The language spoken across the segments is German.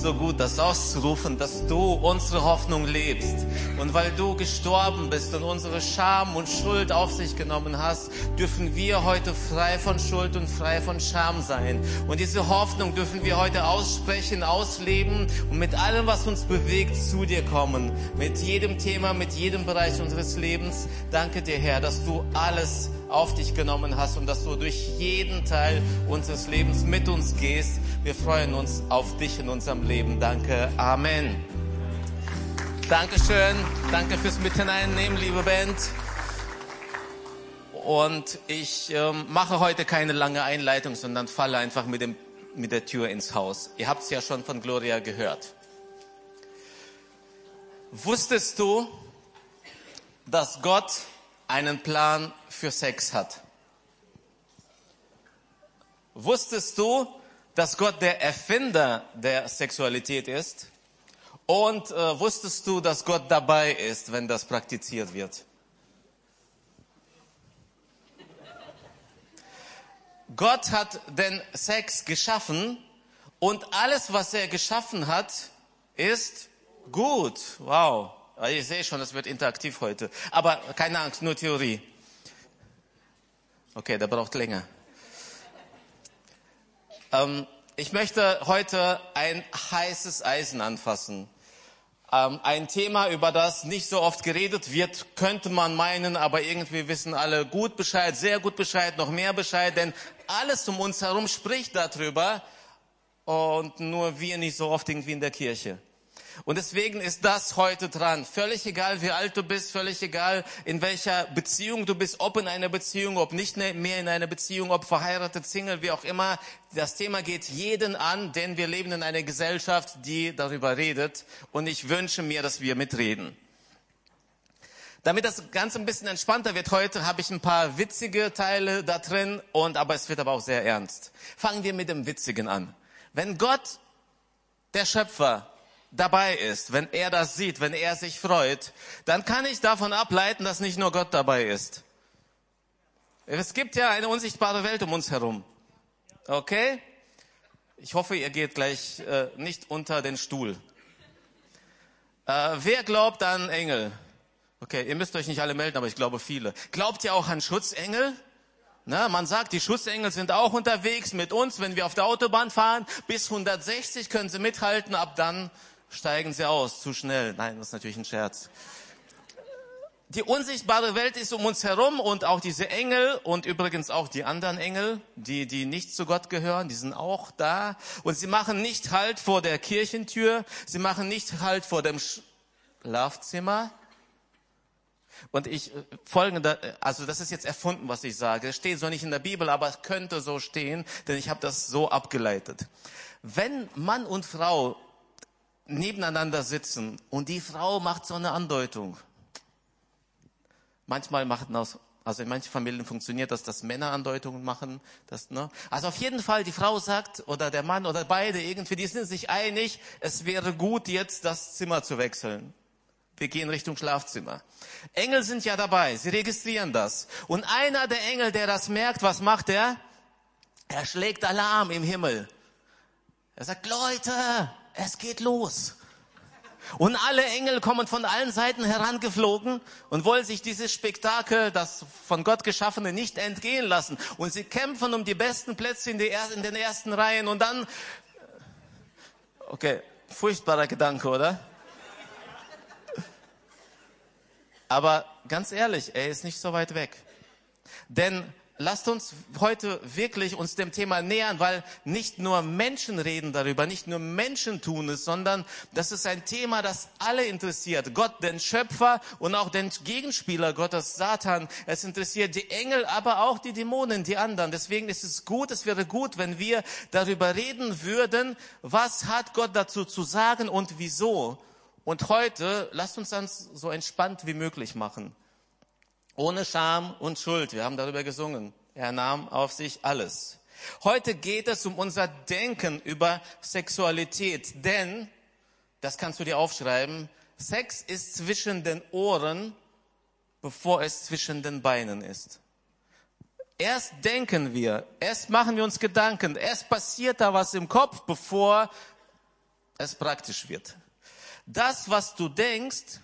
so gut, das auszurufen, dass du unsere Hoffnung lebst. Und weil du gestorben bist und unsere Scham und Schuld auf sich genommen hast, dürfen wir heute frei von Schuld und frei von Scham sein. Und diese Hoffnung dürfen wir heute aussprechen, ausleben und mit allem, was uns bewegt, zu dir kommen. Mit jedem Thema, mit jedem Bereich unseres Lebens. Danke dir, Herr, dass du alles auf dich genommen hast und dass du durch jeden Teil unseres Lebens mit uns gehst. Wir freuen uns auf dich in unserem Leben. Danke. Amen. Dankeschön. Danke fürs Mithineinnehmen, liebe Band. Und ich ähm, mache heute keine lange Einleitung, sondern falle einfach mit, dem, mit der Tür ins Haus. Ihr habt es ja schon von Gloria gehört. Wusstest du, dass Gott einen Plan für Sex hat. Wusstest du, dass Gott der Erfinder der Sexualität ist? Und äh, wusstest du, dass Gott dabei ist, wenn das praktiziert wird? Gott hat den Sex geschaffen und alles, was er geschaffen hat, ist gut. Wow. Ich sehe schon, es wird interaktiv heute. Aber keine Angst, nur Theorie. Okay, der braucht länger. Ähm, ich möchte heute ein heißes Eisen anfassen. Ähm, ein Thema, über das nicht so oft geredet wird, könnte man meinen, aber irgendwie wissen alle gut Bescheid, sehr gut Bescheid, noch mehr Bescheid, denn alles um uns herum spricht darüber und nur wir nicht so oft irgendwie in der Kirche. Und deswegen ist das heute dran. Völlig egal, wie alt du bist, völlig egal, in welcher Beziehung du bist, ob in einer Beziehung, ob nicht mehr in einer Beziehung, ob verheiratet, Single, wie auch immer. Das Thema geht jeden an, denn wir leben in einer Gesellschaft, die darüber redet. Und ich wünsche mir, dass wir mitreden. Damit das Ganze ein bisschen entspannter wird heute, habe ich ein paar witzige Teile da drin und aber es wird aber auch sehr ernst. Fangen wir mit dem Witzigen an. Wenn Gott, der Schöpfer, dabei ist, wenn er das sieht, wenn er sich freut, dann kann ich davon ableiten, dass nicht nur Gott dabei ist. Es gibt ja eine unsichtbare Welt um uns herum. Okay? Ich hoffe, ihr geht gleich äh, nicht unter den Stuhl. Äh, wer glaubt an Engel? Okay, ihr müsst euch nicht alle melden, aber ich glaube viele. Glaubt ihr auch an Schutzengel? Na, man sagt, die Schutzengel sind auch unterwegs mit uns, wenn wir auf der Autobahn fahren. Bis 160 können sie mithalten, ab dann steigen sie aus, zu schnell. Nein, das ist natürlich ein Scherz. Die unsichtbare Welt ist um uns herum und auch diese Engel und übrigens auch die anderen Engel, die, die nicht zu Gott gehören, die sind auch da. Und sie machen nicht Halt vor der Kirchentür, sie machen nicht Halt vor dem Schlafzimmer. Und ich äh, folgende, also das ist jetzt erfunden, was ich sage. Es steht so nicht in der Bibel, aber es könnte so stehen, denn ich habe das so abgeleitet. Wenn Mann und Frau nebeneinander sitzen und die Frau macht so eine Andeutung. Manchmal machen das, also in manchen Familien funktioniert das, dass Männer Andeutungen machen. Das, ne? Also auf jeden Fall, die Frau sagt, oder der Mann oder beide irgendwie, die sind sich einig, es wäre gut, jetzt das Zimmer zu wechseln. Wir gehen Richtung Schlafzimmer. Engel sind ja dabei, sie registrieren das. Und einer der Engel, der das merkt, was macht er? Er schlägt Alarm im Himmel. Er sagt, Leute, es geht los. Und alle Engel kommen von allen Seiten herangeflogen und wollen sich dieses Spektakel, das von Gott geschaffene, nicht entgehen lassen. Und sie kämpfen um die besten Plätze in, die, in den ersten Reihen. Und dann, okay, furchtbarer Gedanke, oder? Aber ganz ehrlich, er ist nicht so weit weg. Denn lasst uns heute wirklich uns dem Thema nähern, weil nicht nur Menschen reden darüber, nicht nur Menschen tun es, sondern das ist ein Thema, das alle interessiert. Gott, den Schöpfer und auch den Gegenspieler Gottes, Satan. Es interessiert die Engel, aber auch die Dämonen, die anderen. Deswegen ist es gut, es wäre gut, wenn wir darüber reden würden, was hat Gott dazu zu sagen und wieso. Und heute lasst uns das so entspannt wie möglich machen. Ohne Scham und Schuld. Wir haben darüber gesungen. Er nahm auf sich alles. Heute geht es um unser Denken über Sexualität, denn, das kannst du dir aufschreiben, Sex ist zwischen den Ohren, bevor es zwischen den Beinen ist. Erst denken wir, erst machen wir uns Gedanken, erst passiert da was im Kopf, bevor es praktisch wird. Das, was du denkst,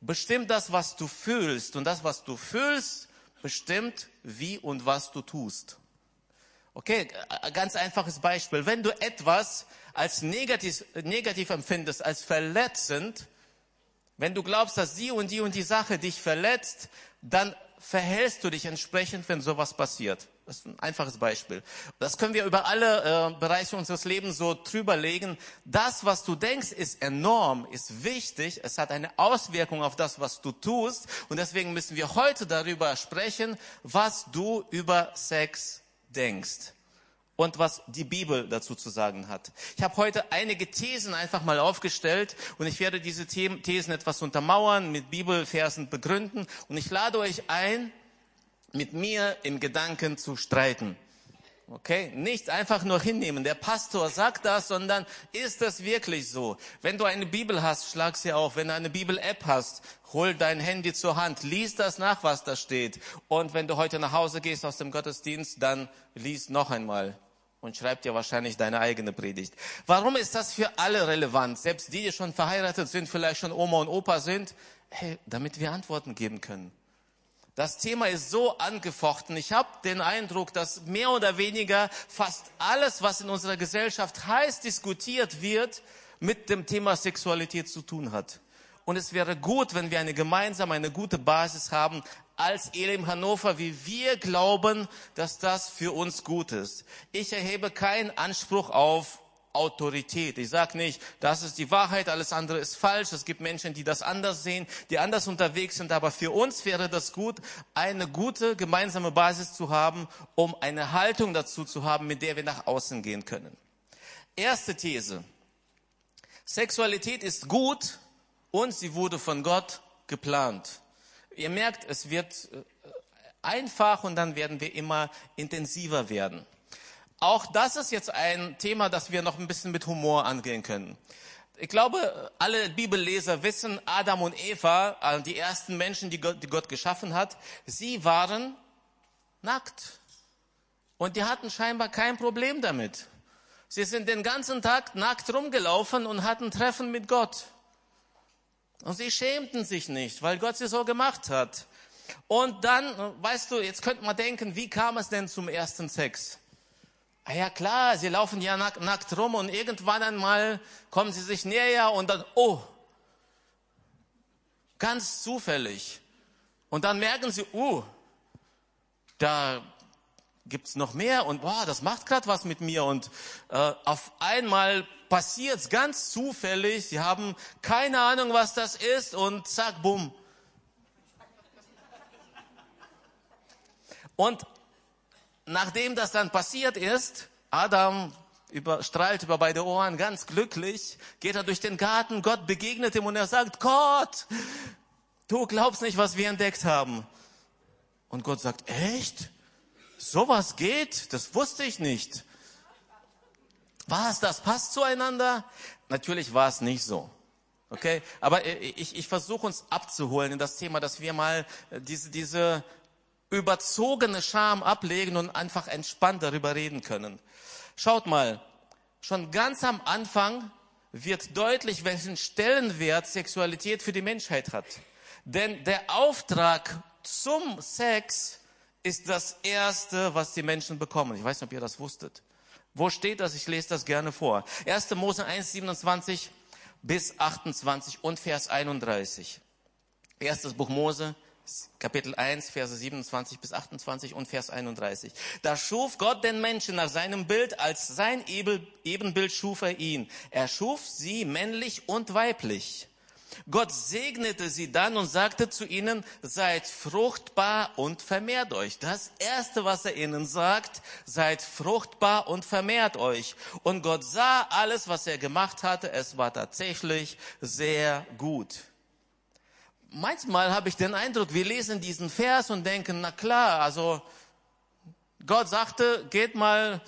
bestimmt das, was du fühlst. Und das, was du fühlst, bestimmt, wie und was du tust. Okay, ganz einfaches Beispiel. Wenn du etwas als negativ, negativ empfindest, als verletzend, wenn du glaubst, dass die und die und die Sache dich verletzt, dann verhältst du dich entsprechend, wenn sowas passiert. Das ist ein einfaches Beispiel. Das können wir über alle äh, Bereiche unseres Lebens so drüberlegen. Das, was du denkst, ist enorm, ist wichtig. Es hat eine Auswirkung auf das, was du tust. Und deswegen müssen wir heute darüber sprechen, was du über Sex denkst und was die Bibel dazu zu sagen hat. Ich habe heute einige Thesen einfach mal aufgestellt und ich werde diese Thesen etwas untermauern, mit Bibelversen begründen und ich lade euch ein, mit mir in Gedanken zu streiten. Okay? Nicht einfach nur hinnehmen. Der Pastor sagt das, sondern ist das wirklich so? Wenn du eine Bibel hast, schlag sie auf. Wenn du eine Bibel-App hast, hol dein Handy zur Hand. Lies das nach, was da steht. Und wenn du heute nach Hause gehst aus dem Gottesdienst, dann lies noch einmal und schreib dir wahrscheinlich deine eigene Predigt. Warum ist das für alle relevant? Selbst die, die schon verheiratet sind, vielleicht schon Oma und Opa sind, hey, damit wir Antworten geben können. Das Thema ist so angefochten. Ich habe den Eindruck, dass mehr oder weniger fast alles, was in unserer Gesellschaft heiß diskutiert wird, mit dem Thema Sexualität zu tun hat. Und es wäre gut, wenn wir eine gemeinsame, eine gute Basis haben, als Elim Hannover, wie wir glauben, dass das für uns gut ist. Ich erhebe keinen Anspruch auf Autorität. Ich sage nicht, das ist die Wahrheit, alles andere ist falsch. Es gibt Menschen, die das anders sehen, die anders unterwegs sind. Aber für uns wäre das gut, eine gute gemeinsame Basis zu haben, um eine Haltung dazu zu haben, mit der wir nach außen gehen können. Erste These. Sexualität ist gut und sie wurde von Gott geplant. Ihr merkt, es wird äh, einfach und dann werden wir immer intensiver werden. Auch das ist jetzt ein Thema, das wir noch ein bisschen mit Humor angehen können. Ich glaube, alle Bibelleser wissen, Adam und Eva, äh, die ersten Menschen, die Gott, die Gott geschaffen hat, sie waren nackt. Und die hatten scheinbar kein Problem damit. Sie sind den ganzen Tag nackt rumgelaufen und hatten Treffen mit Gott. Und sie schämten sich nicht, weil Gott sie so gemacht hat. Und dann, weißt du, jetzt könnte man denken, wie kam es denn zum ersten Sex? Ah ja klar, sie laufen ja nack, nackt rum und irgendwann einmal kommen sie sich näher und dann, oh, ganz zufällig. Und dann merken sie, oh, da gibt's noch mehr und boah, das macht gerade was mit mir und äh, auf einmal passiert's ganz zufällig. Sie haben keine Ahnung, was das ist und zack, bumm. Und nachdem das dann passiert ist, Adam über, strahlt über beide Ohren, ganz glücklich, geht er durch den Garten, Gott begegnet ihm und er sagt, Gott, du glaubst nicht, was wir entdeckt haben. Und Gott sagt, echt? Sowas geht? Das wusste ich nicht. Was, das passt zueinander? Natürlich war es nicht so. Okay? Aber ich, ich versuche uns abzuholen in das Thema, dass wir mal äh, diese, diese überzogene Scham ablegen und einfach entspannt darüber reden können. Schaut mal, schon ganz am Anfang wird deutlich, welchen Stellenwert Sexualität für die Menschheit hat. Denn der Auftrag zum Sex ist das Erste, was die Menschen bekommen. Ich weiß nicht, ob ihr das wusstet. Wo steht das? Ich lese das gerne vor. 1. Mose 1, 27 bis 28 und Vers 31. Erstes Buch Mose, Kapitel 1, Verse 27 bis 28 und Vers 31. Da schuf Gott den Menschen nach seinem Bild, als sein Ebenbild schuf er ihn. Er schuf sie männlich und weiblich. Gott segnete sie dann und sagte zu ihnen, seid fruchtbar und vermehrt euch. Das erste, was er ihnen sagt, seid fruchtbar und vermehrt euch. Und Gott sah alles, was er gemacht hatte. Es war tatsächlich sehr gut. Manchmal habe ich den Eindruck, wir lesen diesen Vers und denken, na klar, also Gott sagte, geht mal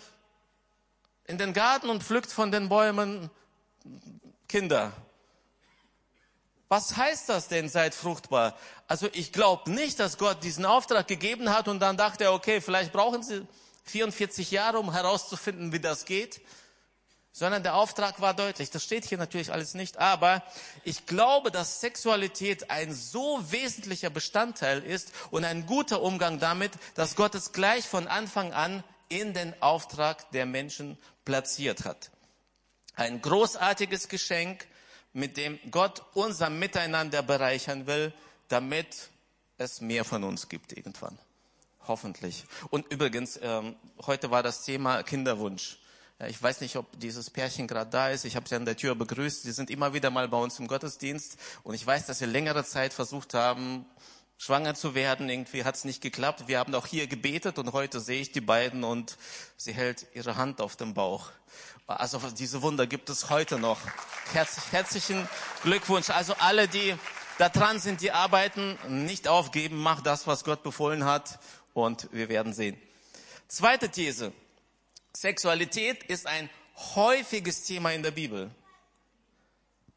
in den Garten und pflückt von den Bäumen Kinder. Was heißt das denn, seid fruchtbar? Also ich glaube nicht, dass Gott diesen Auftrag gegeben hat und dann dachte er, okay, vielleicht brauchen Sie 44 Jahre, um herauszufinden, wie das geht. Sondern der Auftrag war deutlich. Das steht hier natürlich alles nicht, aber ich glaube, dass Sexualität ein so wesentlicher Bestandteil ist und ein guter Umgang damit, dass Gott es gleich von Anfang an in den Auftrag der Menschen platziert hat. Ein großartiges Geschenk, mit dem Gott unser Miteinander bereichern will, damit es mehr von uns gibt irgendwann. Hoffentlich. Und übrigens, ähm, heute war das Thema Kinderwunsch. Ich weiß nicht, ob dieses Pärchen gerade da ist. Ich habe sie an der Tür begrüßt. Sie sind immer wieder mal bei uns im Gottesdienst. Und ich weiß, dass sie längere Zeit versucht haben, schwanger zu werden. Irgendwie hat es nicht geklappt. Wir haben auch hier gebetet und heute sehe ich die beiden und sie hält ihre Hand auf dem Bauch. Also diese Wunder gibt es heute noch. Herzlich, herzlichen Glückwunsch. Also alle, die da dran sind, die arbeiten, nicht aufgeben, mach das, was Gott befohlen hat und wir werden sehen. Zweite These. Sexualität ist ein häufiges Thema in der Bibel.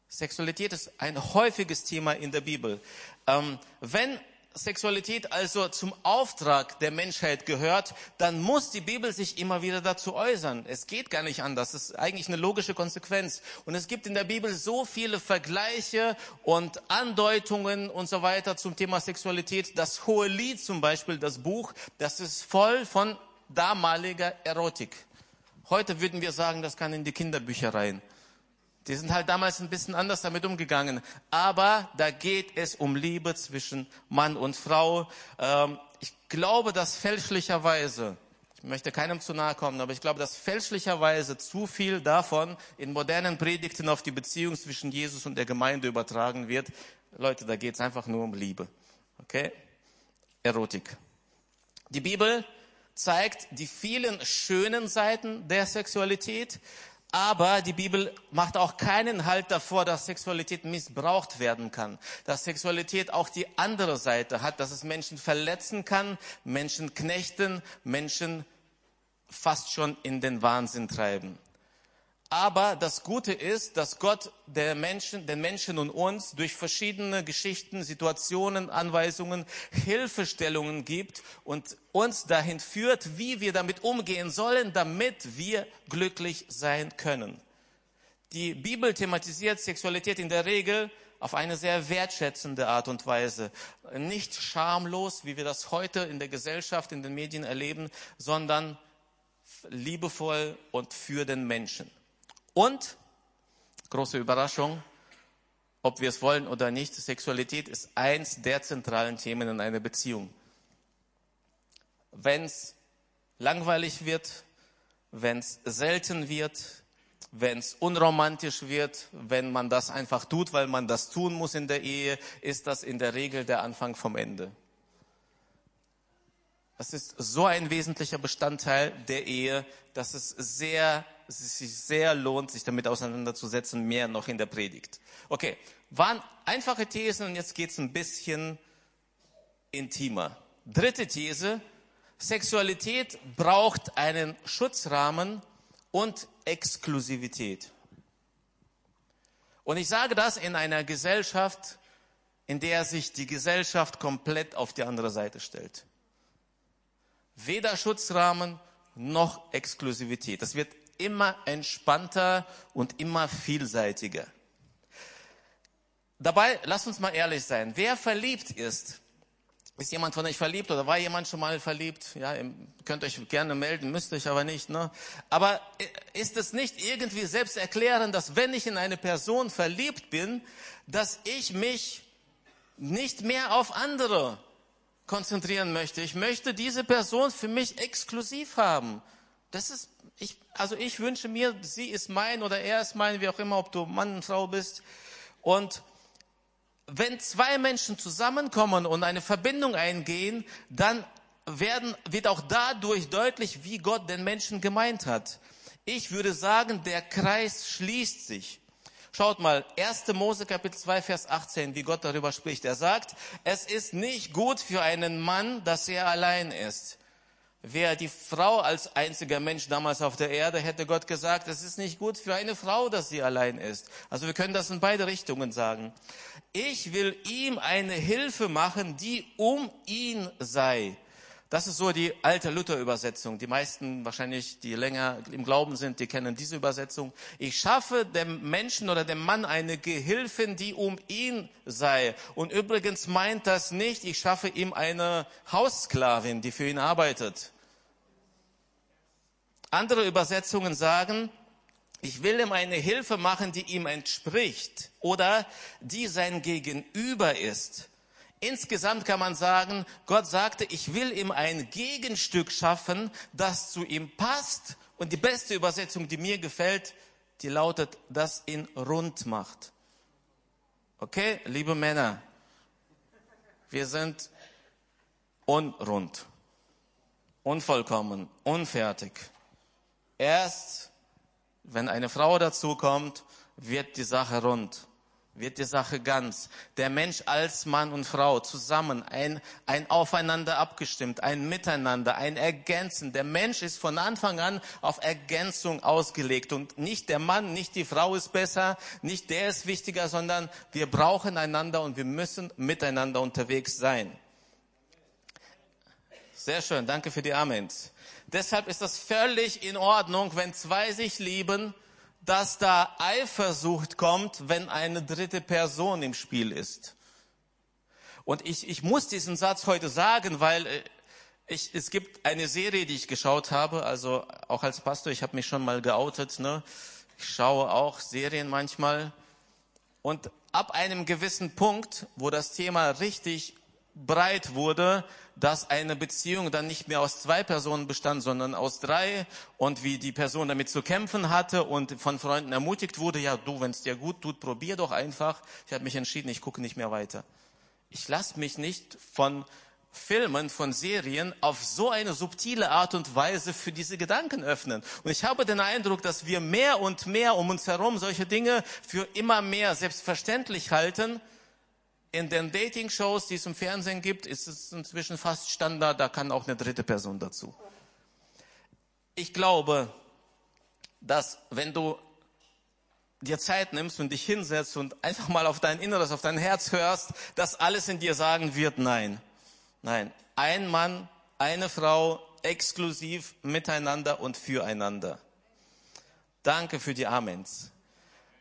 Sexualität ist ein häufiges Thema in der Bibel. Ähm, wenn Sexualität also zum Auftrag der Menschheit gehört, dann muss die Bibel sich immer wieder dazu äußern. Es geht gar nicht anders. Das ist eigentlich eine logische Konsequenz. Und es gibt in der Bibel so viele Vergleiche und Andeutungen und so weiter zum Thema Sexualität. Das Hohe Lied zum Beispiel, das Buch, das ist voll von damaliger Erotik. Heute würden wir sagen, das kann in die Kinderbücher rein. Die sind halt damals ein bisschen anders damit umgegangen. Aber da geht es um Liebe zwischen Mann und Frau. Ähm, ich glaube, dass fälschlicherweise, ich möchte keinem zu nahe kommen, aber ich glaube, dass fälschlicherweise zu viel davon in modernen Predigten auf die Beziehung zwischen Jesus und der Gemeinde übertragen wird. Leute, da geht es einfach nur um Liebe. Okay? Erotik. Die Bibel zeigt die vielen schönen Seiten der Sexualität, aber die Bibel macht auch keinen Halt davor, dass Sexualität missbraucht werden kann, dass Sexualität auch die andere Seite hat, dass es Menschen verletzen kann, Menschen knechten, Menschen fast schon in den Wahnsinn treiben. Aber das Gute ist, dass Gott der Menschen, den Menschen und uns durch verschiedene Geschichten, Situationen, Anweisungen, Hilfestellungen gibt und uns dahin führt, wie wir damit umgehen sollen, damit wir glücklich sein können. Die Bibel thematisiert Sexualität in der Regel auf eine sehr wertschätzende Art und Weise. Nicht schamlos, wie wir das heute in der Gesellschaft, in den Medien erleben, sondern liebevoll und für den Menschen. Und, große Überraschung, ob wir es wollen oder nicht, Sexualität ist eins der zentralen Themen in einer Beziehung. Wenn es langweilig wird, wenn es selten wird, wenn es unromantisch wird, wenn man das einfach tut, weil man das tun muss in der Ehe, ist das in der Regel der Anfang vom Ende. Das ist so ein wesentlicher Bestandteil der Ehe, dass es sehr es sich sehr lohnt, sich damit auseinanderzusetzen, mehr noch in der Predigt. Okay, waren einfache Thesen und jetzt geht's ein bisschen intimer. Dritte These, Sexualität braucht einen Schutzrahmen und Exklusivität. Und ich sage das in einer Gesellschaft, in der sich die Gesellschaft komplett auf die andere Seite stellt. Weder Schutzrahmen noch Exklusivität. Das wird immer entspannter und immer vielseitiger. Dabei, lasst uns mal ehrlich sein. Wer verliebt ist, ist jemand von euch verliebt oder war jemand schon mal verliebt? Ja, ihr könnt euch gerne melden, müsst euch aber nicht. Ne? Aber ist es nicht irgendwie selbst erklären, dass wenn ich in eine Person verliebt bin, dass ich mich nicht mehr auf andere konzentrieren möchte. Ich möchte diese Person für mich exklusiv haben. Das ist ich, also ich wünsche mir, sie ist mein oder er ist mein, wie auch immer, ob du Mann und Frau bist. Und wenn zwei Menschen zusammenkommen und eine Verbindung eingehen, dann werden, wird auch dadurch deutlich, wie Gott den Menschen gemeint hat. Ich würde sagen, der Kreis schließt sich. Schaut mal, 1. Mose Kapitel 2, Vers 18, wie Gott darüber spricht. Er sagt, es ist nicht gut für einen Mann, dass er allein ist. Wäre die Frau als einziger Mensch damals auf der Erde, hätte Gott gesagt, es ist nicht gut für eine Frau, dass sie allein ist. Also wir können das in beide Richtungen sagen. Ich will ihm eine Hilfe machen, die um ihn sei. Das ist so die alte Luther-Übersetzung. Die meisten wahrscheinlich, die länger im Glauben sind, die kennen diese Übersetzung. Ich schaffe dem Menschen oder dem Mann eine Gehilfin, die um ihn sei. Und übrigens meint das nicht, ich schaffe ihm eine Haussklavin, die für ihn arbeitet. Andere Übersetzungen sagen, ich will ihm eine Hilfe machen, die ihm entspricht oder die sein Gegenüber ist. Insgesamt kann man sagen, Gott sagte, ich will ihm ein Gegenstück schaffen, das zu ihm passt. Und die beste Übersetzung, die mir gefällt, die lautet, das ihn rund macht. Okay, liebe Männer, wir sind unrund, unvollkommen, unfertig. Erst, wenn eine Frau dazukommt, wird die Sache rund wird die Sache ganz. Der Mensch als Mann und Frau zusammen, ein, ein Aufeinander abgestimmt, ein Miteinander, ein Ergänzen. Der Mensch ist von Anfang an auf Ergänzung ausgelegt und nicht der Mann, nicht die Frau ist besser, nicht der ist wichtiger, sondern wir brauchen einander und wir müssen miteinander unterwegs sein. Sehr schön, danke für die Amens. Deshalb ist das völlig in Ordnung, wenn zwei sich lieben, dass da Eifersucht kommt, wenn eine dritte Person im Spiel ist. Und ich, ich muss diesen Satz heute sagen, weil äh, ich, es gibt eine Serie, die ich geschaut habe, also auch als Pastor, ich habe mich schon mal geoutet, ne? ich schaue auch Serien manchmal. Und ab einem gewissen Punkt, wo das Thema richtig breit wurde, dass eine Beziehung dann nicht mehr aus zwei Personen bestand, sondern aus drei und wie die Person damit zu kämpfen hatte und von Freunden ermutigt wurde, ja du, wenn es dir gut tut, probier doch einfach. Ich habe mich entschieden, ich gucke nicht mehr weiter. Ich lasse mich nicht von Filmen, von Serien auf so eine subtile Art und Weise für diese Gedanken öffnen. Und ich habe den Eindruck, dass wir mehr und mehr um uns herum solche Dinge für immer mehr selbstverständlich halten, in den Dating-Shows, die es im Fernsehen gibt, ist es inzwischen fast Standard, da kann auch eine dritte Person dazu. Ich glaube, dass wenn du dir Zeit nimmst und dich hinsetzt und einfach mal auf dein Inneres, auf dein Herz hörst, dass alles in dir sagen wird, nein. Nein. Ein Mann, eine Frau, exklusiv miteinander und füreinander. Danke für die Amens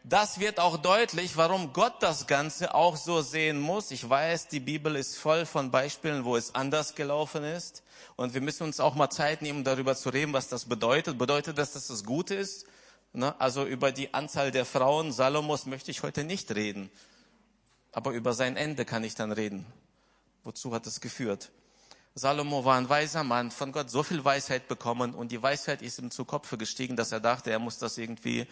das wird auch deutlich, warum Gott das Ganze auch so sehen muss. Ich weiß, die Bibel ist voll von Beispielen, wo es anders gelaufen ist. Und wir müssen uns auch mal Zeit nehmen, darüber zu reden, was das bedeutet. Bedeutet das, dass das gut ist? Ne? Also über die Anzahl der Frauen Salomos möchte ich heute nicht reden. Aber über sein Ende kann ich dann reden. Wozu hat es geführt? Salomo war ein weiser Mann, von Gott so viel Weisheit bekommen und die Weisheit ist ihm zu Kopfe gestiegen, dass er dachte, er muss das irgendwie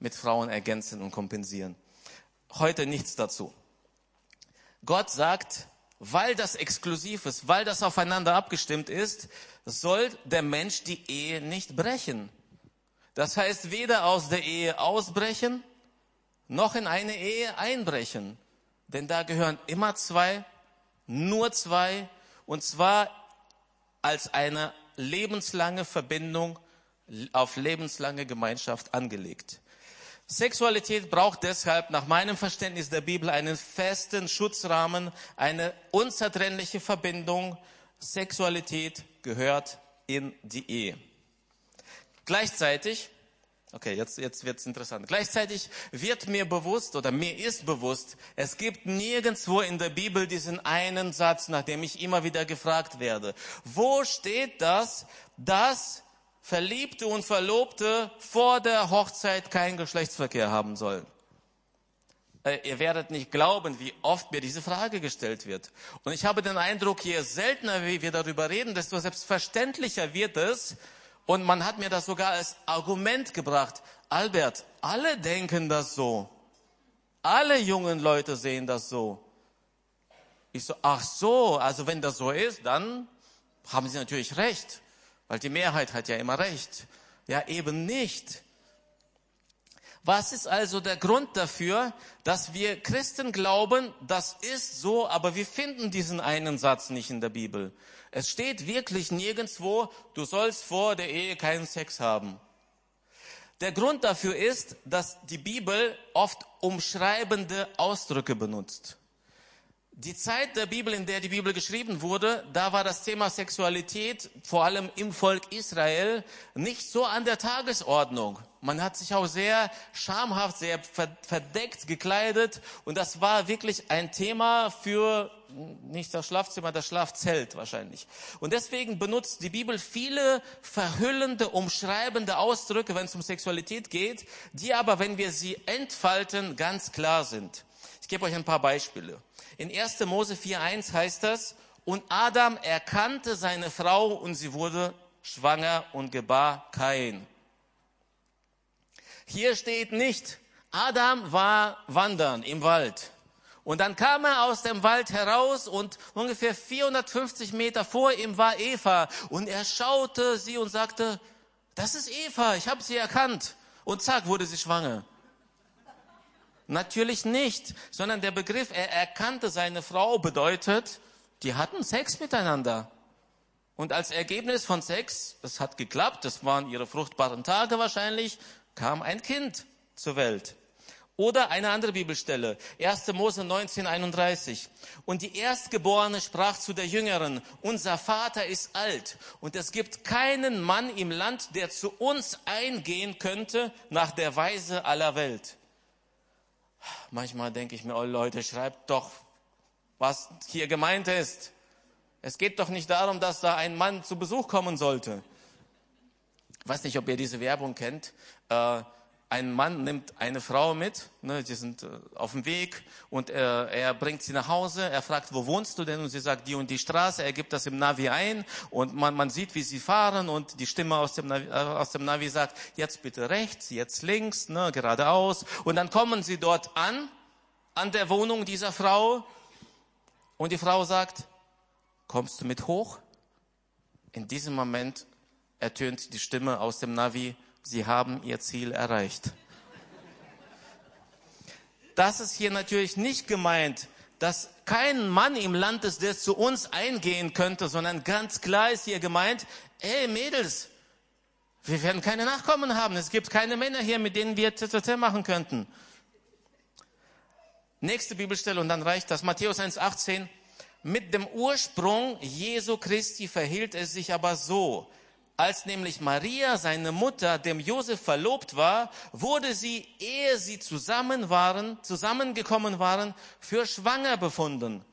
mit Frauen ergänzen und kompensieren. Heute nichts dazu. Gott sagt, weil das exklusiv ist, weil das aufeinander abgestimmt ist, soll der Mensch die Ehe nicht brechen. Das heißt, weder aus der Ehe ausbrechen, noch in eine Ehe einbrechen. Denn da gehören immer zwei, nur zwei, und zwar als eine lebenslange Verbindung auf lebenslange Gemeinschaft angelegt. Sexualität braucht deshalb nach meinem Verständnis der Bibel einen festen Schutzrahmen, eine unzertrennliche Verbindung. Sexualität gehört in die Ehe. Gleichzeitig, okay, jetzt, jetzt wird's interessant. Gleichzeitig wird mir bewusst oder mir ist bewusst, es gibt nirgendwo in der Bibel diesen einen Satz, nach dem ich immer wieder gefragt werde. Wo steht das, dass Verliebte und Verlobte vor der Hochzeit keinen Geschlechtsverkehr haben sollen. Äh, ihr werdet nicht glauben, wie oft mir diese Frage gestellt wird. Und ich habe den Eindruck, je seltener wir darüber reden, desto selbstverständlicher wird es. Und man hat mir das sogar als Argument gebracht. Albert, alle denken das so. Alle jungen Leute sehen das so. Ich so, ach so, also wenn das so ist, dann haben Sie natürlich recht. Weil die Mehrheit hat ja immer recht. Ja, eben nicht. Was ist also der Grund dafür, dass wir Christen glauben, das ist so, aber wir finden diesen einen Satz nicht in der Bibel. Es steht wirklich nirgendswo, du sollst vor der Ehe keinen Sex haben. Der Grund dafür ist, dass die Bibel oft umschreibende Ausdrücke benutzt. Die Zeit der Bibel, in der die Bibel geschrieben wurde, da war das Thema Sexualität, vor allem im Volk Israel, nicht so an der Tagesordnung. Man hat sich auch sehr schamhaft, sehr verdeckt gekleidet und das war wirklich ein Thema für nicht das Schlafzimmer, das Schlafzelt wahrscheinlich. Und deswegen benutzt die Bibel viele verhüllende, umschreibende Ausdrücke, wenn es um Sexualität geht, die aber, wenn wir sie entfalten, ganz klar sind. Ich gebe euch ein paar Beispiele. In 1. Mose 4.1 heißt das, und Adam erkannte seine Frau und sie wurde schwanger und gebar Kain. Hier steht nicht, Adam war wandern im Wald. Und dann kam er aus dem Wald heraus und ungefähr 450 Meter vor ihm war Eva. Und er schaute sie und sagte, das ist Eva, ich habe sie erkannt. Und zack, wurde sie schwanger. Natürlich nicht, sondern der Begriff, er erkannte seine Frau, bedeutet, die hatten Sex miteinander. Und als Ergebnis von Sex, es hat geklappt, das waren ihre fruchtbaren Tage wahrscheinlich, kam ein Kind zur Welt. Oder eine andere Bibelstelle, 1. Mose 19, 31. Und die Erstgeborene sprach zu der Jüngeren, unser Vater ist alt und es gibt keinen Mann im Land, der zu uns eingehen könnte nach der Weise aller Welt. Manchmal denke ich mir, oh Leute, schreibt doch, was hier gemeint ist. Es geht doch nicht darum, dass da ein Mann zu Besuch kommen sollte. Ich weiß nicht, ob ihr diese Werbung kennt. Äh, ein Mann nimmt eine Frau mit, ne, die sind äh, auf dem Weg und er, er bringt sie nach Hause. Er fragt, wo wohnst du denn? Und sie sagt, die und die Straße. Er gibt das im Navi ein und man, man sieht, wie sie fahren und die Stimme aus dem, Navi, äh, aus dem Navi sagt, jetzt bitte rechts, jetzt links, ne, geradeaus. Und dann kommen sie dort an, an der Wohnung dieser Frau und die Frau sagt, kommst du mit hoch? In diesem Moment ertönt die Stimme aus dem Navi, sie haben ihr Ziel erreicht. Das ist hier natürlich nicht gemeint, dass kein Mann im Land ist, der zu uns eingehen könnte, sondern ganz klar ist hier gemeint, ey Mädels, wir werden keine Nachkommen haben. Es gibt keine Männer hier, mit denen wir TTT machen könnten. Nächste Bibelstelle und dann reicht das. Matthäus 1,18. Mit dem Ursprung Jesu Christi verhielt es sich aber so. Als nämlich Maria, seine Mutter, dem Josef verlobt war, wurde sie, ehe sie zusammen waren, zusammengekommen waren, für schwanger befunden.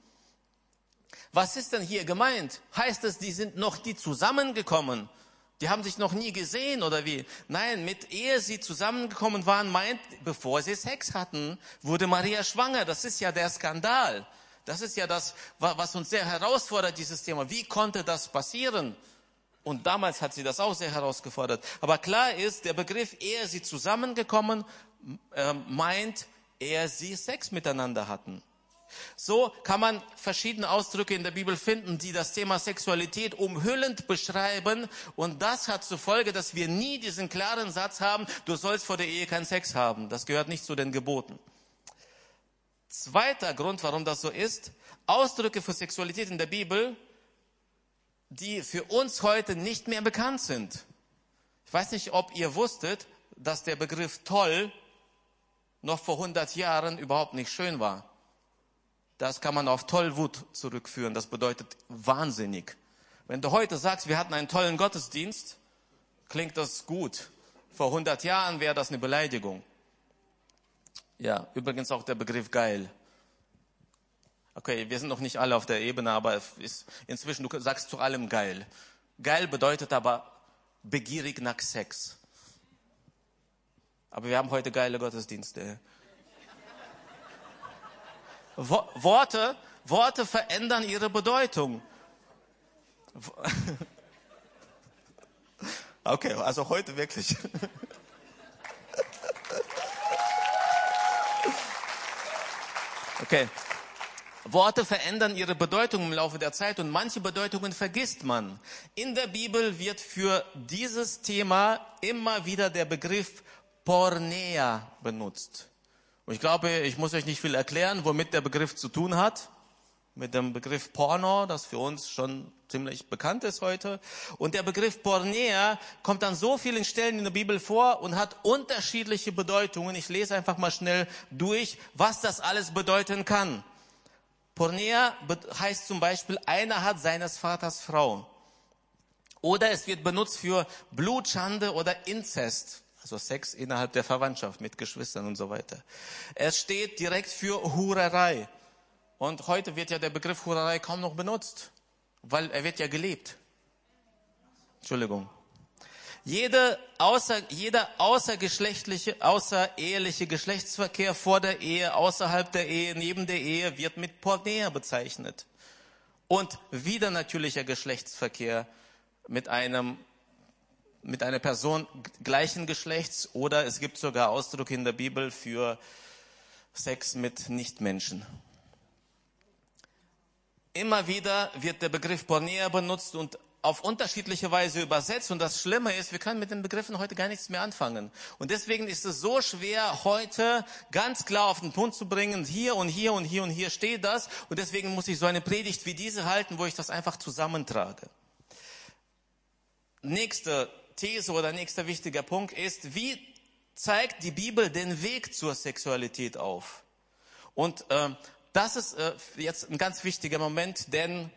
Was ist denn hier gemeint? Heißt es, die sind noch die zusammengekommen? Die haben sich noch nie gesehen oder wie? Nein, mit ehe sie zusammengekommen waren, meint, bevor sie Sex hatten, wurde Maria schwanger. Das ist ja der Skandal. Das ist ja das, was uns sehr herausfordert, dieses Thema. Wie konnte das passieren? Und damals hat sie das auch sehr herausgefordert. Aber klar ist, der Begriff, ehe sie zusammengekommen, äh, meint, ehe sie Sex miteinander hatten. So kann man verschiedene Ausdrücke in der Bibel finden, die das Thema Sexualität umhüllend beschreiben. Und das hat zur Folge, dass wir nie diesen klaren Satz haben, du sollst vor der Ehe keinen Sex haben. Das gehört nicht zu den Geboten. Zweiter Grund, warum das so ist, Ausdrücke für Sexualität in der Bibel die für uns heute nicht mehr bekannt sind. Ich weiß nicht, ob ihr wusstet, dass der Begriff toll noch vor 100 Jahren überhaupt nicht schön war. Das kann man auf Tollwut zurückführen. Das bedeutet wahnsinnig. Wenn du heute sagst, wir hatten einen tollen Gottesdienst, klingt das gut. Vor 100 Jahren wäre das eine Beleidigung. Ja, übrigens auch der Begriff geil. Okay, wir sind noch nicht alle auf der Ebene, aber ist, inzwischen, du sagst zu allem geil. Geil bedeutet aber begierig nach Sex. Aber wir haben heute geile Gottesdienste. Wo Worte, Worte verändern ihre Bedeutung. Okay, also heute wirklich. Okay. Worte verändern ihre Bedeutung im Laufe der Zeit und manche Bedeutungen vergisst man. In der Bibel wird für dieses Thema immer wieder der Begriff Pornea benutzt. Und ich glaube, ich muss euch nicht viel erklären, womit der Begriff zu tun hat. Mit dem Begriff Porno, das für uns schon ziemlich bekannt ist heute. Und der Begriff Pornea kommt an so vielen Stellen in der Bibel vor und hat unterschiedliche Bedeutungen. Ich lese einfach mal schnell durch, was das alles bedeuten kann. Pornea heißt zum Beispiel, einer hat seines Vaters Frau. Oder es wird benutzt für Blutschande oder Inzest, also Sex innerhalb der Verwandtschaft mit Geschwistern und so weiter. Es steht direkt für Hurerei. Und heute wird ja der Begriff Hurerei kaum noch benutzt, weil er wird ja gelebt. Entschuldigung. Jede außer, jeder außergeschlechtliche, außereheliche Geschlechtsverkehr vor der Ehe, außerhalb der Ehe, neben der Ehe wird mit Pornea bezeichnet. Und wieder natürlicher Geschlechtsverkehr mit einem mit einer Person gleichen Geschlechts oder es gibt sogar Ausdruck in der Bibel für Sex mit Nichtmenschen. Immer wieder wird der Begriff Pornea benutzt und auf unterschiedliche Weise übersetzt. Und das Schlimme ist, wir können mit den Begriffen heute gar nichts mehr anfangen. Und deswegen ist es so schwer, heute ganz klar auf den Punkt zu bringen, hier und hier und hier und hier steht das. Und deswegen muss ich so eine Predigt wie diese halten, wo ich das einfach zusammentrage. Nächste These oder nächster wichtiger Punkt ist, wie zeigt die Bibel den Weg zur Sexualität auf? Und äh, das ist äh, jetzt ein ganz wichtiger Moment, denn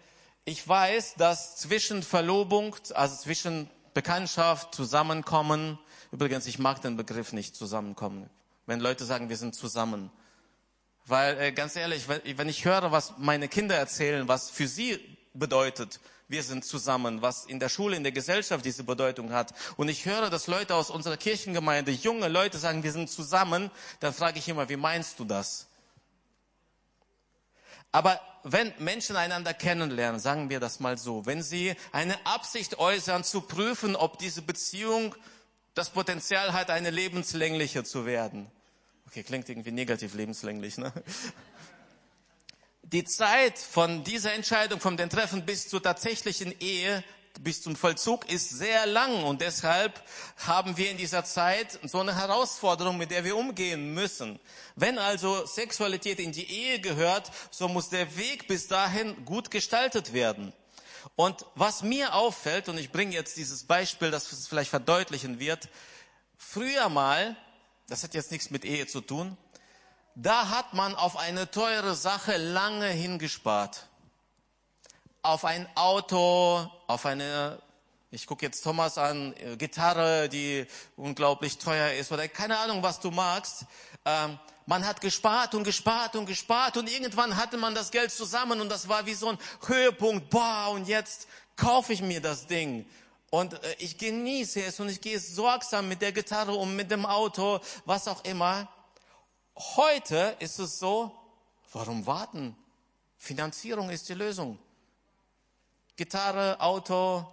ich weiß, dass zwischen Verlobung, also zwischen Bekanntschaft, Zusammenkommen, übrigens, ich mag den Begriff nicht zusammenkommen, wenn Leute sagen, wir sind zusammen. Weil äh, ganz ehrlich, wenn ich höre, was meine Kinder erzählen, was für sie bedeutet, wir sind zusammen, was in der Schule, in der Gesellschaft diese Bedeutung hat. Und ich höre, dass Leute aus unserer Kirchengemeinde, junge Leute sagen, wir sind zusammen, dann frage ich immer, wie meinst du das? Aber wenn Menschen einander kennenlernen, sagen wir das mal so, wenn sie eine Absicht äußern, zu prüfen, ob diese Beziehung das Potenzial hat, eine lebenslängliche zu werden. Okay, klingt irgendwie negativ lebenslänglich, ne? Die Zeit von dieser Entscheidung, von dem Treffen bis zur tatsächlichen Ehe bis zum Vollzug ist sehr lang und deshalb haben wir in dieser Zeit so eine Herausforderung, mit der wir umgehen müssen. Wenn also Sexualität in die Ehe gehört, so muss der Weg bis dahin gut gestaltet werden. Und was mir auffällt, und ich bringe jetzt dieses Beispiel, das es vielleicht verdeutlichen wird, früher mal, das hat jetzt nichts mit Ehe zu tun, da hat man auf eine teure Sache lange hingespart auf ein Auto, auf eine, ich gucke jetzt Thomas an, äh, Gitarre, die unglaublich teuer ist oder keine Ahnung, was du magst. Ähm, man hat gespart und gespart und gespart und irgendwann hatte man das Geld zusammen und das war wie so ein Höhepunkt. Boah, und jetzt kaufe ich mir das Ding. Und äh, ich genieße es und ich gehe sorgsam mit der Gitarre um, mit dem Auto, was auch immer. Heute ist es so, warum warten? Finanzierung ist die Lösung. Gitarre, Auto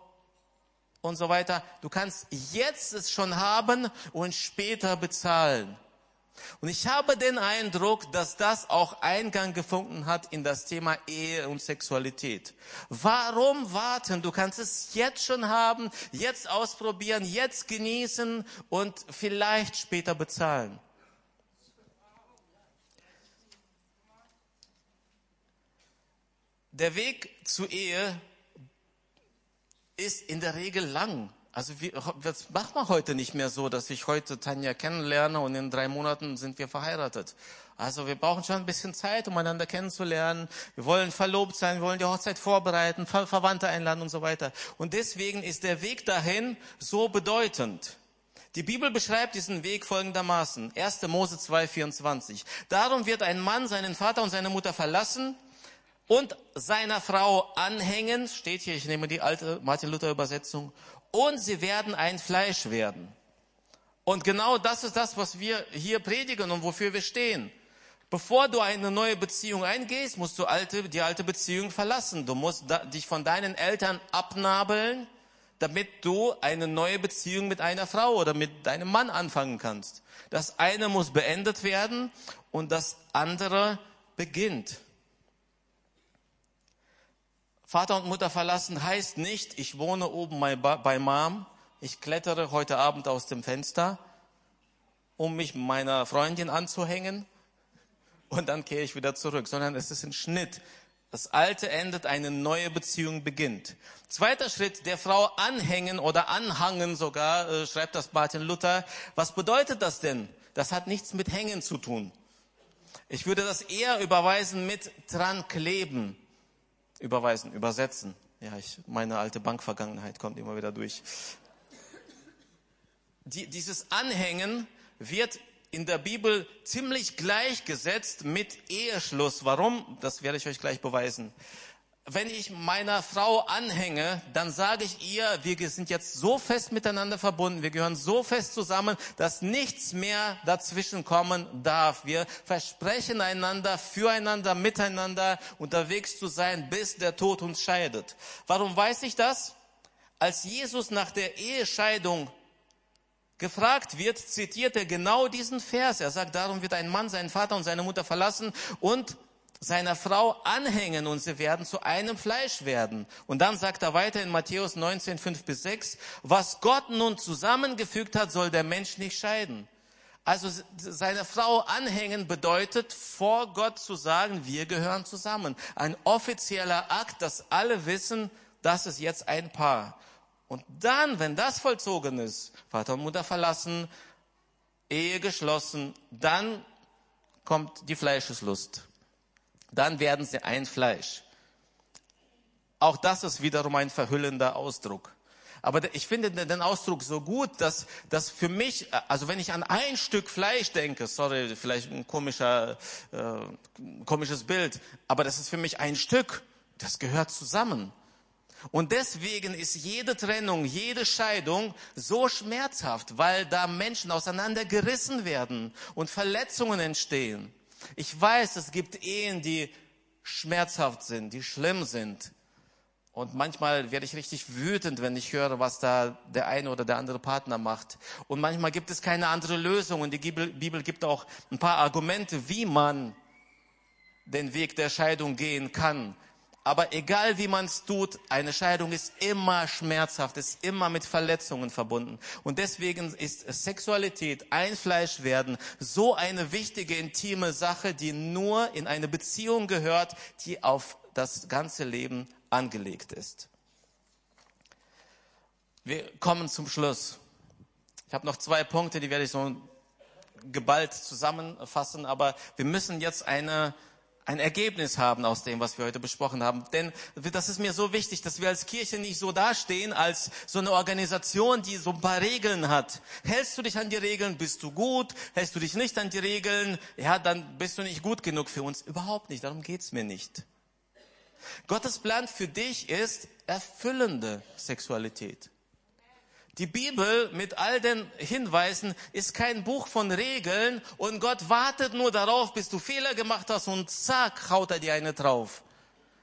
und so weiter. Du kannst jetzt es schon haben und später bezahlen. Und ich habe den Eindruck, dass das auch Eingang gefunden hat in das Thema Ehe und Sexualität. Warum warten? Du kannst es jetzt schon haben, jetzt ausprobieren, jetzt genießen und vielleicht später bezahlen. Der Weg zur Ehe ist in der Regel lang. Also wir, das macht man heute nicht mehr so, dass ich heute Tanja kennenlerne und in drei Monaten sind wir verheiratet. Also wir brauchen schon ein bisschen Zeit, um einander kennenzulernen. Wir wollen verlobt sein, wir wollen die Hochzeit vorbereiten, Ver Verwandte einladen und so weiter. Und deswegen ist der Weg dahin so bedeutend. Die Bibel beschreibt diesen Weg folgendermaßen. 1. Mose 2, 24. Darum wird ein Mann seinen Vater und seine Mutter verlassen und seiner Frau anhängen, steht hier, ich nehme die alte Martin Luther Übersetzung, und sie werden ein Fleisch werden. Und genau das ist das, was wir hier predigen und wofür wir stehen. Bevor du eine neue Beziehung eingehst, musst du alte, die alte Beziehung verlassen. Du musst dich von deinen Eltern abnabeln, damit du eine neue Beziehung mit einer Frau oder mit deinem Mann anfangen kannst. Das eine muss beendet werden und das andere beginnt. Vater und Mutter verlassen heißt nicht, ich wohne oben bei Mom, ich klettere heute Abend aus dem Fenster, um mich meiner Freundin anzuhängen und dann kehre ich wieder zurück, sondern es ist ein Schnitt. Das Alte endet, eine neue Beziehung beginnt. Zweiter Schritt, der Frau anhängen oder anhangen sogar, äh, schreibt das Martin Luther. Was bedeutet das denn? Das hat nichts mit Hängen zu tun. Ich würde das eher überweisen mit dran kleben. Überweisen, übersetzen. Ja, ich, meine alte Bankvergangenheit kommt immer wieder durch. Die, dieses Anhängen wird in der Bibel ziemlich gleichgesetzt mit Eheschluss. Warum? Das werde ich euch gleich beweisen wenn ich meiner Frau anhänge, dann sage ich ihr, wir sind jetzt so fest miteinander verbunden, wir gehören so fest zusammen, dass nichts mehr dazwischen kommen darf. Wir versprechen einander, füreinander, miteinander unterwegs zu sein, bis der Tod uns scheidet. Warum weiß ich das? Als Jesus nach der Ehescheidung gefragt wird, zitiert er genau diesen Vers. Er sagt, darum wird ein Mann seinen Vater und seine Mutter verlassen und seiner Frau anhängen und sie werden zu einem Fleisch werden. Und dann sagt er weiter in Matthäus 19, 5 bis 6, was Gott nun zusammengefügt hat, soll der Mensch nicht scheiden. Also seine Frau anhängen bedeutet, vor Gott zu sagen, wir gehören zusammen. Ein offizieller Akt, dass alle wissen, das ist jetzt ein Paar. Und dann, wenn das vollzogen ist, Vater und Mutter verlassen, Ehe geschlossen, dann kommt die Fleischeslust dann werden sie ein Fleisch. Auch das ist wiederum ein verhüllender Ausdruck. Aber ich finde den Ausdruck so gut, dass, dass für mich, also wenn ich an ein Stück Fleisch denke, sorry, vielleicht ein komischer, äh, komisches Bild, aber das ist für mich ein Stück, das gehört zusammen. Und deswegen ist jede Trennung, jede Scheidung so schmerzhaft, weil da Menschen auseinandergerissen werden und Verletzungen entstehen. Ich weiß, es gibt Ehen, die schmerzhaft sind, die schlimm sind. Und manchmal werde ich richtig wütend, wenn ich höre, was da der eine oder der andere Partner macht. Und manchmal gibt es keine andere Lösung. Und die Bibel gibt auch ein paar Argumente, wie man den Weg der Scheidung gehen kann. Aber egal wie man es tut, eine Scheidung ist immer schmerzhaft, ist immer mit Verletzungen verbunden. Und deswegen ist Sexualität, ein Fleisch werden, so eine wichtige, intime Sache, die nur in eine Beziehung gehört, die auf das ganze Leben angelegt ist. Wir kommen zum Schluss. Ich habe noch zwei Punkte, die werde ich so geballt zusammenfassen, aber wir müssen jetzt eine ein Ergebnis haben aus dem, was wir heute besprochen haben. Denn das ist mir so wichtig, dass wir als Kirche nicht so dastehen als so eine Organisation, die so ein paar Regeln hat. Hältst du dich an die Regeln, bist du gut. Hältst du dich nicht an die Regeln, ja, dann bist du nicht gut genug für uns. Überhaupt nicht, darum geht's mir nicht. Gottes Plan für dich ist erfüllende Sexualität. Die Bibel mit all den Hinweisen ist kein Buch von Regeln und Gott wartet nur darauf, bis du Fehler gemacht hast und zack, haut er dir eine drauf.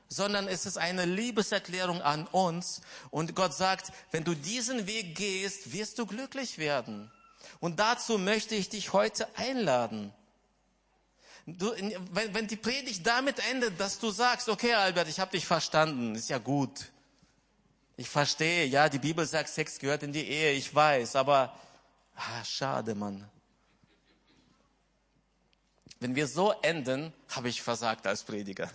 Sondern es ist eine Liebeserklärung an uns und Gott sagt, wenn du diesen Weg gehst, wirst du glücklich werden. Und dazu möchte ich dich heute einladen. Du, wenn, wenn die Predigt damit endet, dass du sagst, okay Albert, ich habe dich verstanden, ist ja gut. Ich verstehe, ja, die Bibel sagt, Sex gehört in die Ehe, ich weiß, aber ah, schade, Mann. Wenn wir so enden, habe ich versagt als Prediger.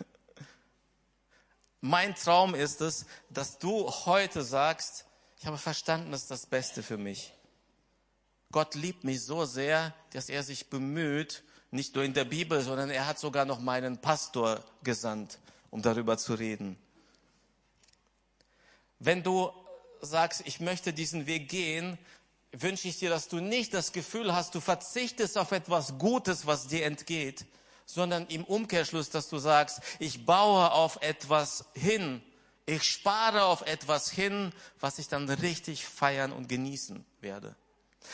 Mein Traum ist es, dass du heute sagst, ich habe verstanden, das ist das Beste für mich. Gott liebt mich so sehr, dass er sich bemüht, nicht nur in der Bibel, sondern er hat sogar noch meinen Pastor gesandt, um darüber zu reden. Wenn du sagst, ich möchte diesen Weg gehen, wünsche ich dir, dass du nicht das Gefühl hast, du verzichtest auf etwas Gutes, was dir entgeht, sondern im Umkehrschluss, dass du sagst, ich baue auf etwas hin, ich spare auf etwas hin, was ich dann richtig feiern und genießen werde.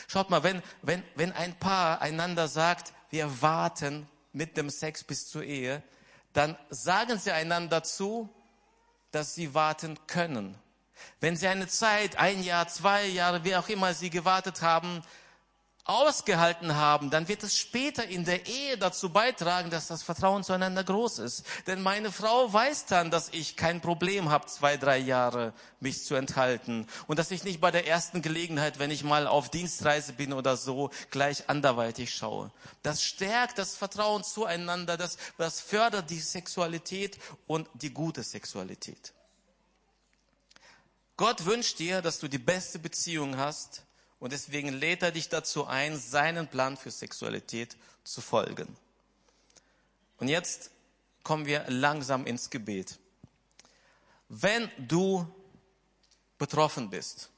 Schaut mal, wenn, wenn, wenn ein Paar einander sagt, wir warten mit dem Sex bis zur Ehe, dann sagen sie einander zu, dass sie warten können. Wenn Sie eine Zeit, ein Jahr, zwei Jahre, wie auch immer Sie gewartet haben, ausgehalten haben, dann wird es später in der Ehe dazu beitragen, dass das Vertrauen zueinander groß ist. Denn meine Frau weiß dann, dass ich kein Problem habe, zwei, drei Jahre mich zu enthalten und dass ich nicht bei der ersten Gelegenheit, wenn ich mal auf Dienstreise bin oder so, gleich anderweitig schaue. Das stärkt das Vertrauen zueinander, das, das fördert die Sexualität und die gute Sexualität. Gott wünscht dir, dass du die beste Beziehung hast und deswegen lädt er dich dazu ein, seinen Plan für Sexualität zu folgen. Und jetzt kommen wir langsam ins Gebet. Wenn du betroffen bist,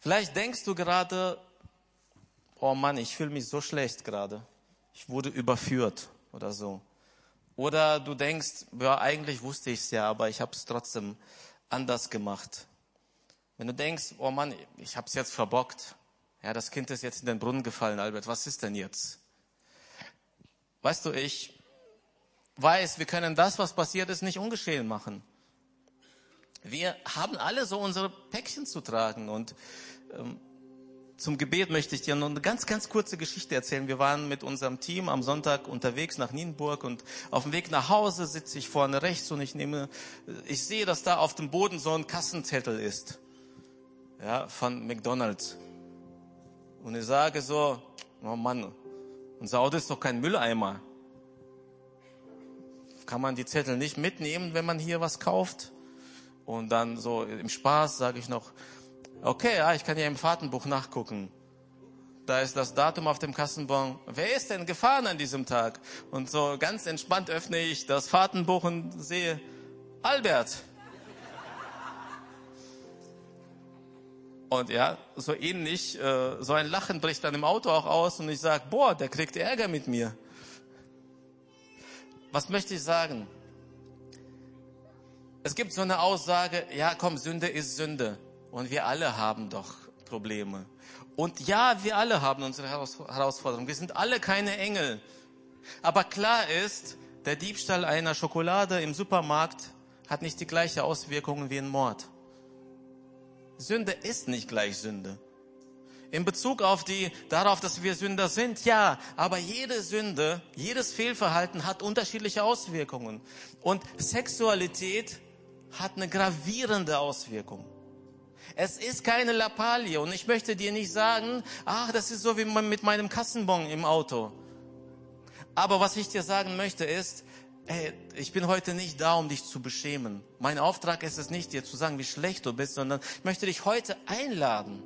vielleicht denkst du gerade, oh Mann, ich fühle mich so schlecht gerade. Ich wurde überführt oder so. Oder du denkst, ja, eigentlich wusste ich es ja, aber ich habe es trotzdem anders gemacht. Wenn du denkst, oh Mann, ich habe es jetzt verbockt. Ja, das Kind ist jetzt in den Brunnen gefallen, Albert. Was ist denn jetzt? Weißt du, ich weiß, wir können das, was passiert ist, nicht ungeschehen machen. Wir haben alle so unsere Päckchen zu tragen und ähm, zum Gebet möchte ich dir noch eine ganz, ganz kurze Geschichte erzählen. Wir waren mit unserem Team am Sonntag unterwegs nach Nienburg und auf dem Weg nach Hause sitze ich vorne rechts und ich nehme, ich sehe, dass da auf dem Boden so ein Kassenzettel ist. Ja, von McDonalds. Und ich sage so, oh Mann, unser Auto ist doch kein Mülleimer. Kann man die Zettel nicht mitnehmen, wenn man hier was kauft? Und dann so im Spaß sage ich noch, Okay, ja, ich kann ja im Fahrtenbuch nachgucken. Da ist das Datum auf dem Kassenbon. Wer ist denn gefahren an diesem Tag? Und so ganz entspannt öffne ich das Fahrtenbuch und sehe Albert. Und ja, so ähnlich, äh, so ein Lachen bricht dann im Auto auch aus und ich sage, boah, der kriegt Ärger mit mir. Was möchte ich sagen? Es gibt so eine Aussage, ja komm, Sünde ist Sünde. Und wir alle haben doch Probleme. Und ja, wir alle haben unsere Herausforderungen. Wir sind alle keine Engel. Aber klar ist, der Diebstahl einer Schokolade im Supermarkt hat nicht die gleiche Auswirkungen wie ein Mord. Sünde ist nicht gleich Sünde. In Bezug auf die, darauf, dass wir Sünder sind, ja, aber jede Sünde, jedes Fehlverhalten hat unterschiedliche Auswirkungen. Und Sexualität hat eine gravierende Auswirkung. Es ist keine Lappalie und ich möchte dir nicht sagen, ach, das ist so wie mit meinem Kassenbon im Auto. Aber was ich dir sagen möchte ist, hey, ich bin heute nicht da, um dich zu beschämen. Mein Auftrag ist es nicht, dir zu sagen, wie schlecht du bist, sondern ich möchte dich heute einladen.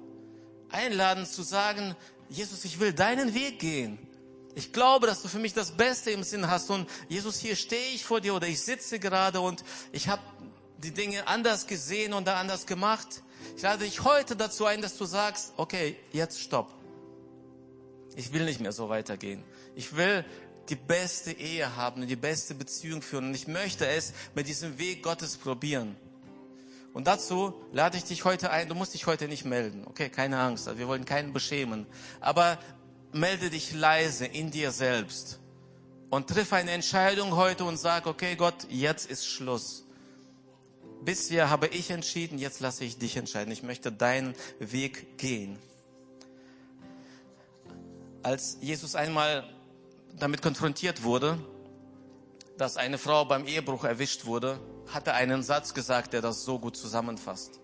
Einladen zu sagen, Jesus, ich will deinen Weg gehen. Ich glaube, dass du für mich das Beste im Sinn hast und Jesus, hier stehe ich vor dir oder ich sitze gerade und ich habe die Dinge anders gesehen und anders gemacht. Ich lade dich heute dazu ein, dass du sagst, okay, jetzt stopp. Ich will nicht mehr so weitergehen. Ich will die beste Ehe haben und die beste Beziehung führen. Und ich möchte es mit diesem Weg Gottes probieren. Und dazu lade ich dich heute ein, du musst dich heute nicht melden, okay, keine Angst, wir wollen keinen beschämen, aber melde dich leise in dir selbst. Und triff eine Entscheidung heute und sag, okay Gott, jetzt ist Schluss bisher habe ich entschieden, jetzt lasse ich dich entscheiden. Ich möchte deinen Weg gehen. Als Jesus einmal damit konfrontiert wurde, dass eine Frau beim Ehebruch erwischt wurde, hat er einen Satz gesagt, der das so gut zusammenfasst.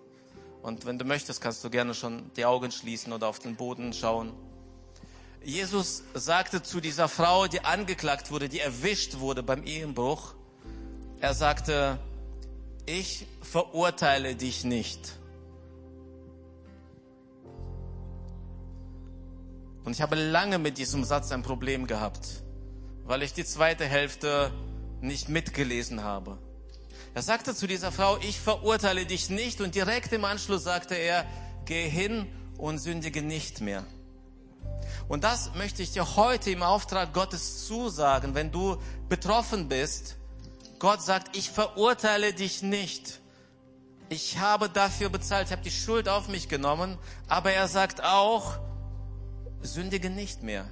Und wenn du möchtest, kannst du gerne schon die Augen schließen oder auf den Boden schauen. Jesus sagte zu dieser Frau, die angeklagt wurde, die erwischt wurde beim Ehebruch, er sagte, ich verurteile dich nicht. Und ich habe lange mit diesem Satz ein Problem gehabt, weil ich die zweite Hälfte nicht mitgelesen habe. Er sagte zu dieser Frau, ich verurteile dich nicht und direkt im Anschluss sagte er, geh hin und sündige nicht mehr. Und das möchte ich dir heute im Auftrag Gottes zusagen, wenn du betroffen bist Gott sagt, ich verurteile dich nicht. Ich habe dafür bezahlt, ich habe die Schuld auf mich genommen, aber er sagt auch, sündige nicht mehr.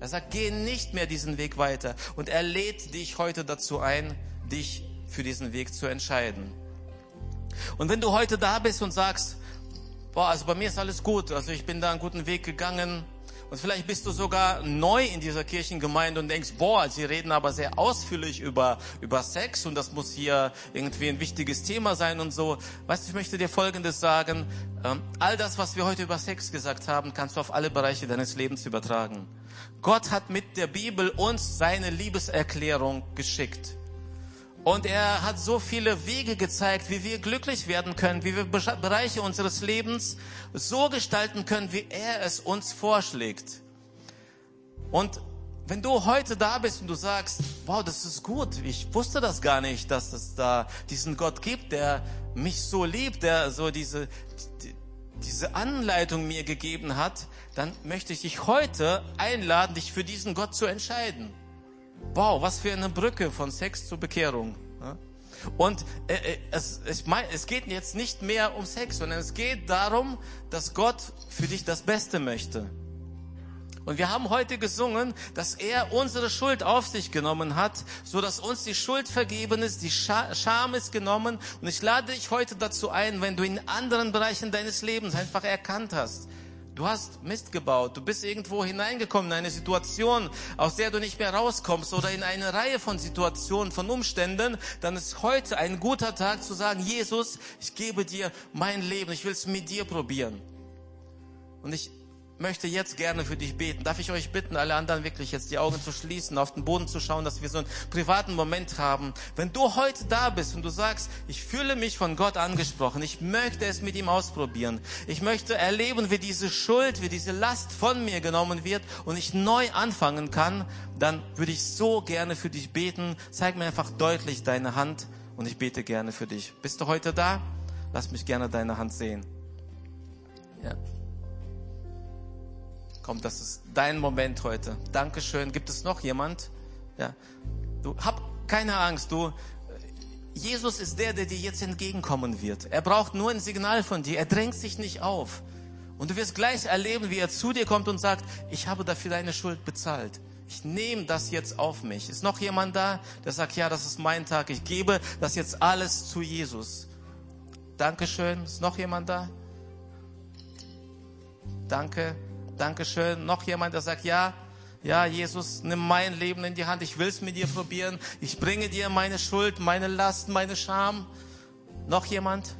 Er sagt, geh nicht mehr diesen Weg weiter. Und er lädt dich heute dazu ein, dich für diesen Weg zu entscheiden. Und wenn du heute da bist und sagst, boah, also bei mir ist alles gut, also ich bin da einen guten Weg gegangen, und vielleicht bist du sogar neu in dieser Kirchengemeinde und denkst, boah, sie reden aber sehr ausführlich über, über Sex und das muss hier irgendwie ein wichtiges Thema sein und so. Weißt du, ich möchte dir Folgendes sagen. Ähm, all das, was wir heute über Sex gesagt haben, kannst du auf alle Bereiche deines Lebens übertragen. Gott hat mit der Bibel uns seine Liebeserklärung geschickt. Und er hat so viele Wege gezeigt, wie wir glücklich werden können, wie wir Bereiche unseres Lebens so gestalten können, wie er es uns vorschlägt. Und wenn du heute da bist und du sagst, wow, das ist gut, ich wusste das gar nicht, dass es da diesen Gott gibt, der mich so liebt, der so diese, die, diese Anleitung mir gegeben hat, dann möchte ich dich heute einladen, dich für diesen Gott zu entscheiden. Wow, was für eine Brücke von Sex zur Bekehrung. Und äh, äh, es, es geht jetzt nicht mehr um Sex, sondern es geht darum, dass Gott für dich das Beste möchte. Und wir haben heute gesungen, dass er unsere Schuld auf sich genommen hat, so dass uns die Schuld vergeben ist, die Scham ist genommen. Und ich lade dich heute dazu ein, wenn du in anderen Bereichen deines Lebens einfach erkannt hast, Du hast Mist gebaut. Du bist irgendwo hineingekommen in eine Situation, aus der du nicht mehr rauskommst oder in eine Reihe von Situationen, von Umständen. Dann ist heute ein guter Tag zu sagen, Jesus, ich gebe dir mein Leben. Ich will es mit dir probieren. Und ich möchte jetzt gerne für dich beten. Darf ich euch bitten, alle anderen wirklich jetzt die Augen zu schließen, auf den Boden zu schauen, dass wir so einen privaten Moment haben. Wenn du heute da bist und du sagst, ich fühle mich von Gott angesprochen, ich möchte es mit ihm ausprobieren, ich möchte erleben, wie diese Schuld, wie diese Last von mir genommen wird und ich neu anfangen kann, dann würde ich so gerne für dich beten. Zeig mir einfach deutlich deine Hand und ich bete gerne für dich. Bist du heute da? Lass mich gerne deine Hand sehen. Ja. Komm, das ist dein Moment heute. Dankeschön. Gibt es noch jemand? Ja. Du hab keine Angst. Du, Jesus ist der, der dir jetzt entgegenkommen wird. Er braucht nur ein Signal von dir. Er drängt sich nicht auf. Und du wirst gleich erleben, wie er zu dir kommt und sagt, ich habe dafür deine Schuld bezahlt. Ich nehme das jetzt auf mich. Ist noch jemand da, der sagt, ja, das ist mein Tag. Ich gebe das jetzt alles zu Jesus. Dankeschön. Ist noch jemand da? Danke. Dankeschön. Noch jemand, der sagt, ja, ja, Jesus, nimm mein Leben in die Hand. Ich will es mit dir probieren. Ich bringe dir meine Schuld, meine Last, meine Scham. Noch jemand?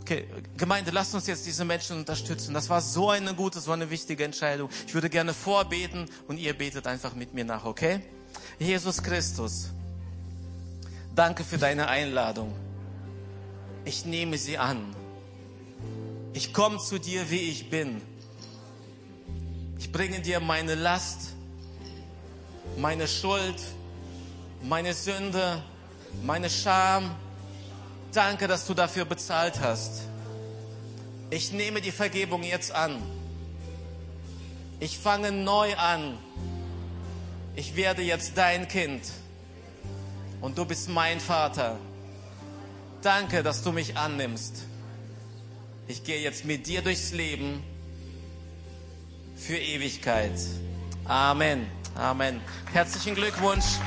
Okay, Gemeinde, lasst uns jetzt diese Menschen unterstützen. Das war so eine gute, so eine wichtige Entscheidung. Ich würde gerne vorbeten und ihr betet einfach mit mir nach, okay? Jesus Christus, danke für deine Einladung. Ich nehme sie an ich komme zu dir, wie ich bin. Ich bringe dir meine Last, meine Schuld, meine Sünde, meine Scham. Danke, dass du dafür bezahlt hast. Ich nehme die Vergebung jetzt an. Ich fange neu an. Ich werde jetzt dein Kind. Und du bist mein Vater. Danke, dass du mich annimmst. Ich gehe jetzt mit dir durchs Leben für Ewigkeit. Amen. Amen. Herzlichen Glückwunsch.